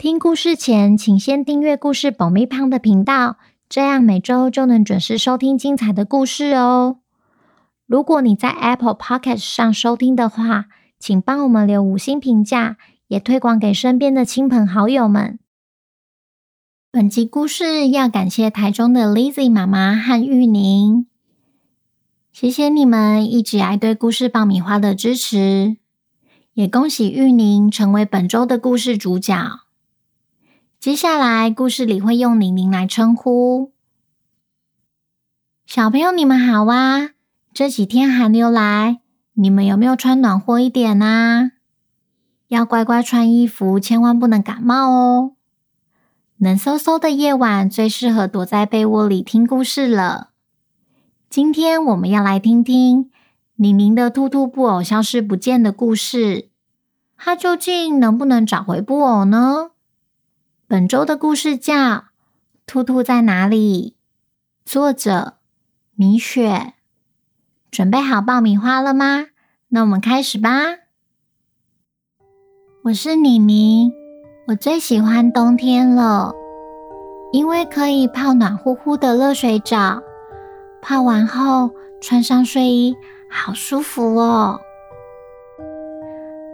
听故事前，请先订阅故事爆米花的频道，这样每周就能准时收听精彩的故事哦。如果你在 Apple Podcast 上收听的话，请帮我们留五星评价，也推广给身边的亲朋好友们。本集故事要感谢台中的 Lizzy 妈妈和玉宁，谢谢你们一直以来对故事爆米花的支持，也恭喜玉宁成为本周的故事主角。接下来，故事里会用宁宁来称呼小朋友。你们好啊！这几天寒流来，你们有没有穿暖和一点啊？要乖乖穿衣服，千万不能感冒哦。冷飕飕的夜晚最适合躲在被窝里听故事了。今天我们要来听听宁宁的兔兔布偶消失不见的故事。它究竟能不能找回布偶呢？本周的故事叫《兔兔在哪里》，作者米雪。准备好爆米花了吗？那我们开始吧。我是妮妮，我最喜欢冬天了，因为可以泡暖乎乎的热水澡，泡完后穿上睡衣，好舒服哦。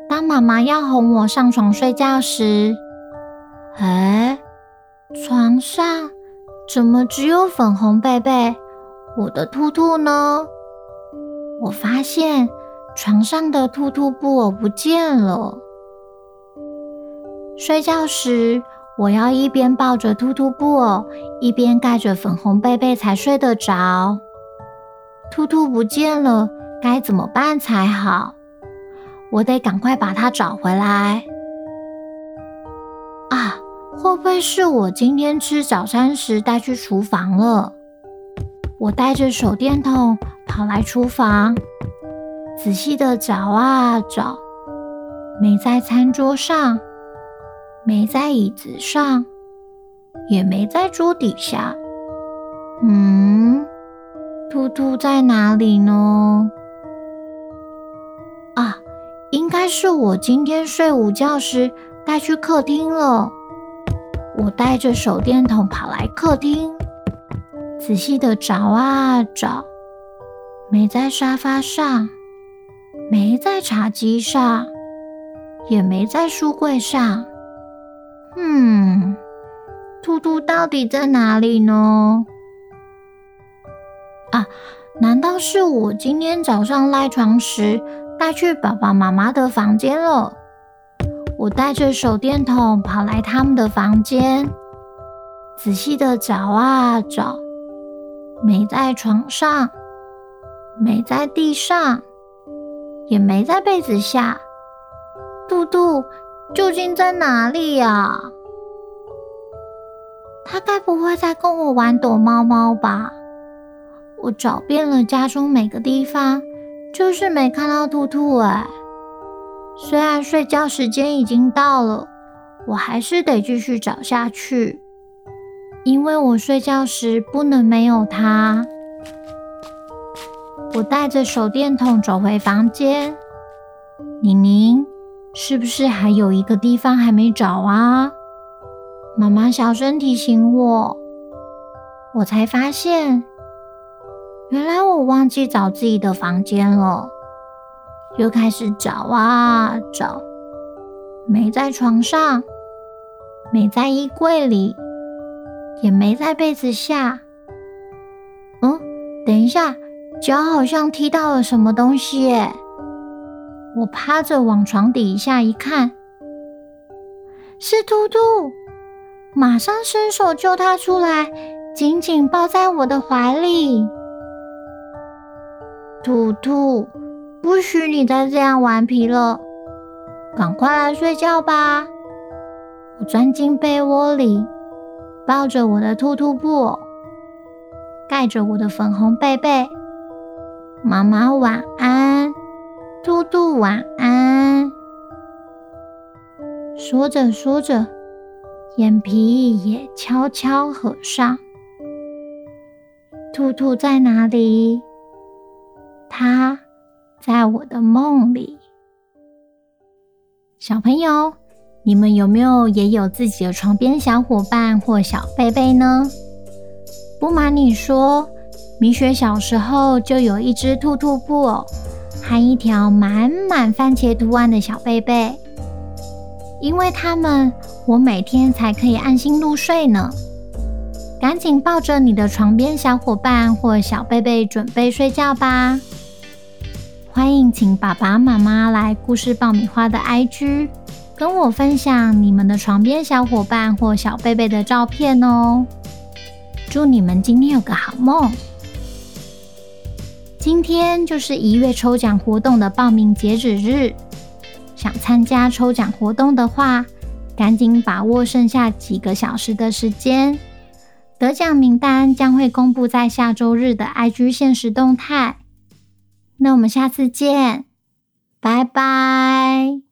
当妈妈要哄我上床睡觉时，哎，床上怎么只有粉红贝贝？我的兔兔呢？我发现床上的兔兔布偶不见了。睡觉时，我要一边抱着兔兔布偶，一边盖着粉红贝贝才睡得着。兔兔不见了，该怎么办才好？我得赶快把它找回来。会不会是我今天吃早餐时带去厨房了？我带着手电筒跑来厨房，仔细的找啊找，没在餐桌上，没在椅子上，也没在桌底下。嗯，兔兔在哪里呢？啊，应该是我今天睡午觉时带去客厅了。我带着手电筒跑来客厅，仔细的找啊找，没在沙发上，没在茶几上，也没在书柜上。嗯，兔兔到底在哪里呢？啊，难道是我今天早上赖床时带去爸爸妈妈的房间了？我带着手电筒跑来他们的房间，仔细的找啊找，没在床上，没在地上，也没在被子下。兔兔究竟在哪里呀？他该不会在跟我玩躲猫猫吧？我找遍了家中每个地方，就是没看到兔兔哎。虽然睡觉时间已经到了，我还是得继续找下去，因为我睡觉时不能没有它。我带着手电筒走回房间，宁宁，是不是还有一个地方还没找啊？妈妈小声提醒我，我才发现，原来我忘记找自己的房间了。又开始找啊找，没在床上，没在衣柜里，也没在被子下。嗯，等一下，脚好像踢到了什么东西耶！我趴着往床底下一看，是兔兔，马上伸手救它出来，紧紧抱在我的怀里。兔兔。不许你再这样顽皮了，赶快来睡觉吧！我钻进被窝里，抱着我的兔兔布，盖着我的粉红被被。妈妈晚安，兔兔晚安。说着说着，眼皮也悄悄合上。兔兔在哪里？它在我的梦里。小朋友，你们有没有也有自己的床边小伙伴或小贝贝呢？不瞒你说，米雪小时候就有一只兔兔布偶，和一条满满番茄图案的小贝贝。因为它们，我每天才可以安心入睡呢。赶紧抱着你的床边小伙伴或小贝贝准备睡觉吧。欢迎请爸爸妈妈来故事爆米花的 IG，跟我分享你们的床边小伙伴或小贝贝的照片哦。祝你们今天有个好梦。今天就是一月抽奖活动的报名截止日，想参加抽奖活动的话，赶紧把握剩下几个小时的时间。得奖名单将会公布在下周日的 IG 限时动态。那我们下次见，拜拜。